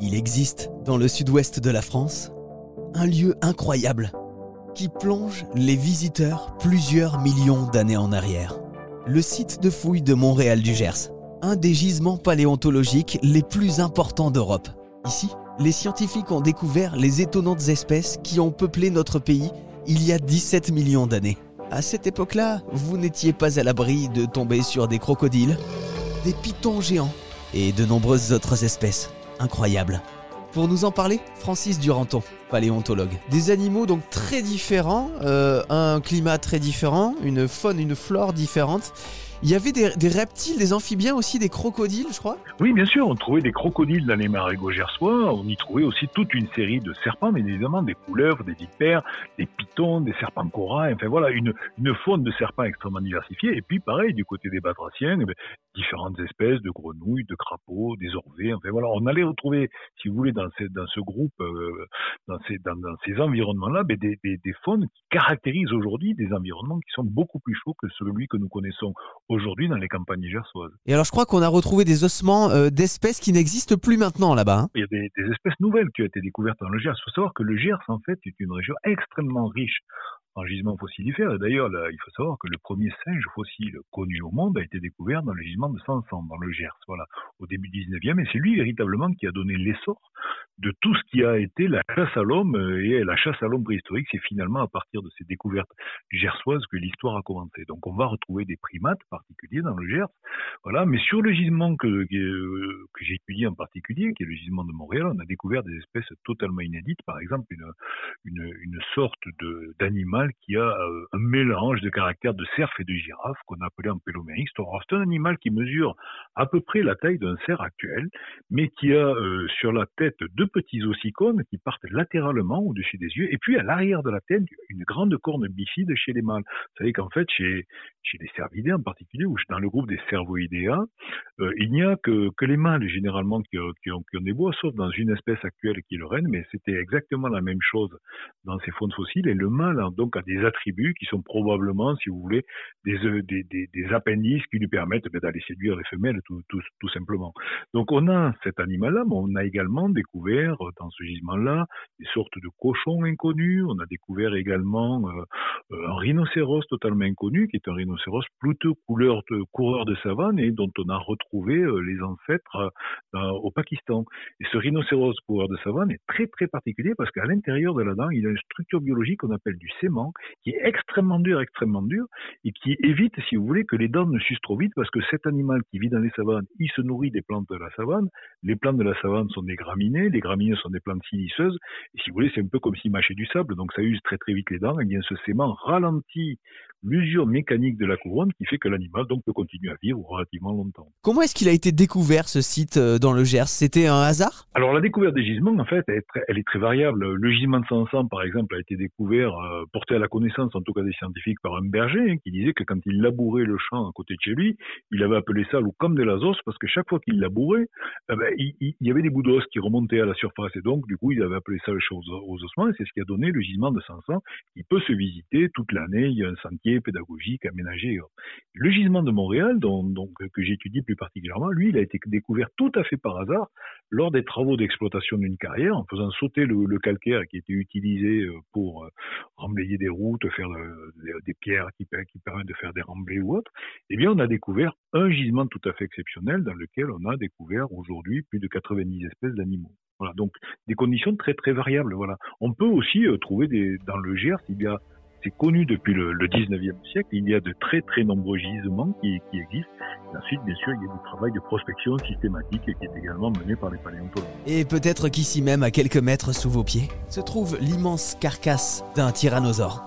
Il existe, dans le sud-ouest de la France, un lieu incroyable qui plonge les visiteurs plusieurs millions d'années en arrière. Le site de fouilles de Montréal du Gers, un des gisements paléontologiques les plus importants d'Europe. Ici, les scientifiques ont découvert les étonnantes espèces qui ont peuplé notre pays il y a 17 millions d'années. À cette époque-là, vous n'étiez pas à l'abri de tomber sur des crocodiles, des pitons géants et de nombreuses autres espèces incroyables. Pour nous en parler, Francis Duranton, paléontologue. Des animaux donc très différents, euh, un climat très différent, une faune, une flore différente. Il y avait des, reptiles, des amphibiens aussi, des crocodiles, je crois. Oui, bien sûr, on trouvait des crocodiles dans les marégots gersois, on y trouvait aussi toute une série de serpents, mais évidemment des couleuvres, des vipères, des pitons, des serpents corail, enfin voilà, une, une faune de serpents extrêmement diversifiée. Et puis pareil, du côté des batraciens, eh bien, différentes espèces de grenouilles, de crapauds, des orvets, enfin voilà, on allait retrouver, si vous voulez, dans, ces, ce groupe, euh, dans, ces, environnements-là, ben, des, des faunes qui caractérisent aujourd'hui des environnements qui sont beaucoup plus chauds que celui que nous connaissons aujourd'hui dans les campagnes gersoises. Et alors je crois qu'on a retrouvé des ossements euh, d'espèces qui n'existent plus maintenant là-bas. Hein Il y a des, des, espèces nouvelles qui ont été découvertes dans le Gers. Il faut savoir que le Gers, en fait, est une région extrêmement riche en gisements fossilifères. Et d'ailleurs, il faut savoir que le premier singe fossile connu au monde a été découvert dans le gisement de Sansan, dans le Gers, voilà, au début du 19e. Et c'est lui véritablement qui a donné l'essor de tout ce qui a été la chasse à l'homme et la chasse à l'homme préhistorique. C'est finalement à partir de ces découvertes gersoises que l'histoire a commencé. Donc on va retrouver des primates particuliers dans le Gers. Voilà. Mais sur le gisement que, que, j'ai étudié en particulier, qui est le gisement de Montréal, on a découvert des espèces totalement inédites. Par exemple, une, sorte d'animal qui a euh, un mélange de caractères de cerf et de girafe qu'on a appelé un pélomérix. C'est un animal qui mesure à peu près la taille d'un cerf actuel, mais qui a euh, sur la tête deux petits ossicones qui partent latéralement au-dessus des yeux, et puis à l'arrière de la tête, une grande corne bifide chez les mâles. Vous savez qu'en fait, chez, chez les cervidés en particulier, ou dans le groupe des euh, il n'y a que, les mâles généralement qui, qui, ont, des bois, sauf dans une espèce actuelle qui est le renne, mais c'était exactement la même chose dans ces faunes fossiles, et le mâle donc a des attributs qui sont probablement, si vous voulez, des, des appendices qui lui permettent d'aller séduire les femelles, tout, simplement. Donc on a cet animal-là, mais on a également découvert dans ce gisement-là des sortes de cochons inconnus. On a découvert également euh, un rhinocéros totalement inconnu, qui est un rhinocéros plutôt couleur de, coureur de savane et dont on a retrouvé euh, les ancêtres euh, au Pakistan. Et ce rhinocéros coureur de savane est très très particulier parce qu'à l'intérieur de la dent, il a une structure biologique qu'on appelle du sément, qui est extrêmement dur, extrêmement dur, et qui évite, si vous voulez, que les dents ne sucent trop vite parce que cet animal qui vit dans les savanes, il se nourrit des plantes de la savane. Les plantes de la savane sont des graminées, les graminées sont des plantes siliceuses. Et si vous voulez, c'est un peu comme s'il mâchait du sable, donc ça use très très vite les dents. Et bien ce sément ralentit l'usure mécanique de la couronne qui fait que l'animal donc peut continuer à vivre relativement longtemps. Comment est-ce qu'il a été découvert ce site dans le Gers? C'était un hasard? Alors la découverte des gisements, en fait, elle est, très, elle est très variable. Le gisement de Sansan, par exemple, a été découvert, euh, porté à la connaissance, en tout cas des scientifiques, par un berger hein, qui disait que quand il labourait le champ à côté de chez lui, il avait appelé ça l'eau comme de l'azos parce que chaque fois qu'il labourait, eh ben, il, il, y avait des bouts d'os qui remontaient à la surface et donc du coup il avait appelé ça le champ aux, aux ossements et c'est ce qui a donné le gisement de Sansan. Il peut se visiter toute l'année, il y a un sentier pédagogique aménagé. Le gisement de Montréal, dont, donc, que j'étudie plus particulièrement, lui, il a été découvert tout à fait par hasard lors des travaux d'exploitation d'une carrière, en faisant sauter le, calcaire qui était utilisé pour remblayer des routes, faire de, des pierres qui, permettent de faire des remblais ou autres. Eh bien, on a découvert un gisement tout à fait exceptionnel dans lequel on a découvert aujourd'hui plus de 90 espèces d'animaux. Voilà, donc des conditions très très variables. Voilà, on peut aussi euh, trouver des dans le Gers, il y a c'est connu depuis le, le 19e siècle. Il y a de très très nombreux gisements qui, existent. Ensuite, bien sûr, il y a du travail de prospection systématique qui est également mené par les paléontologues. Et peut-être qu'ici même, à quelques mètres sous vos pieds, se trouve l'immense carcasse d'un tyrannosaure.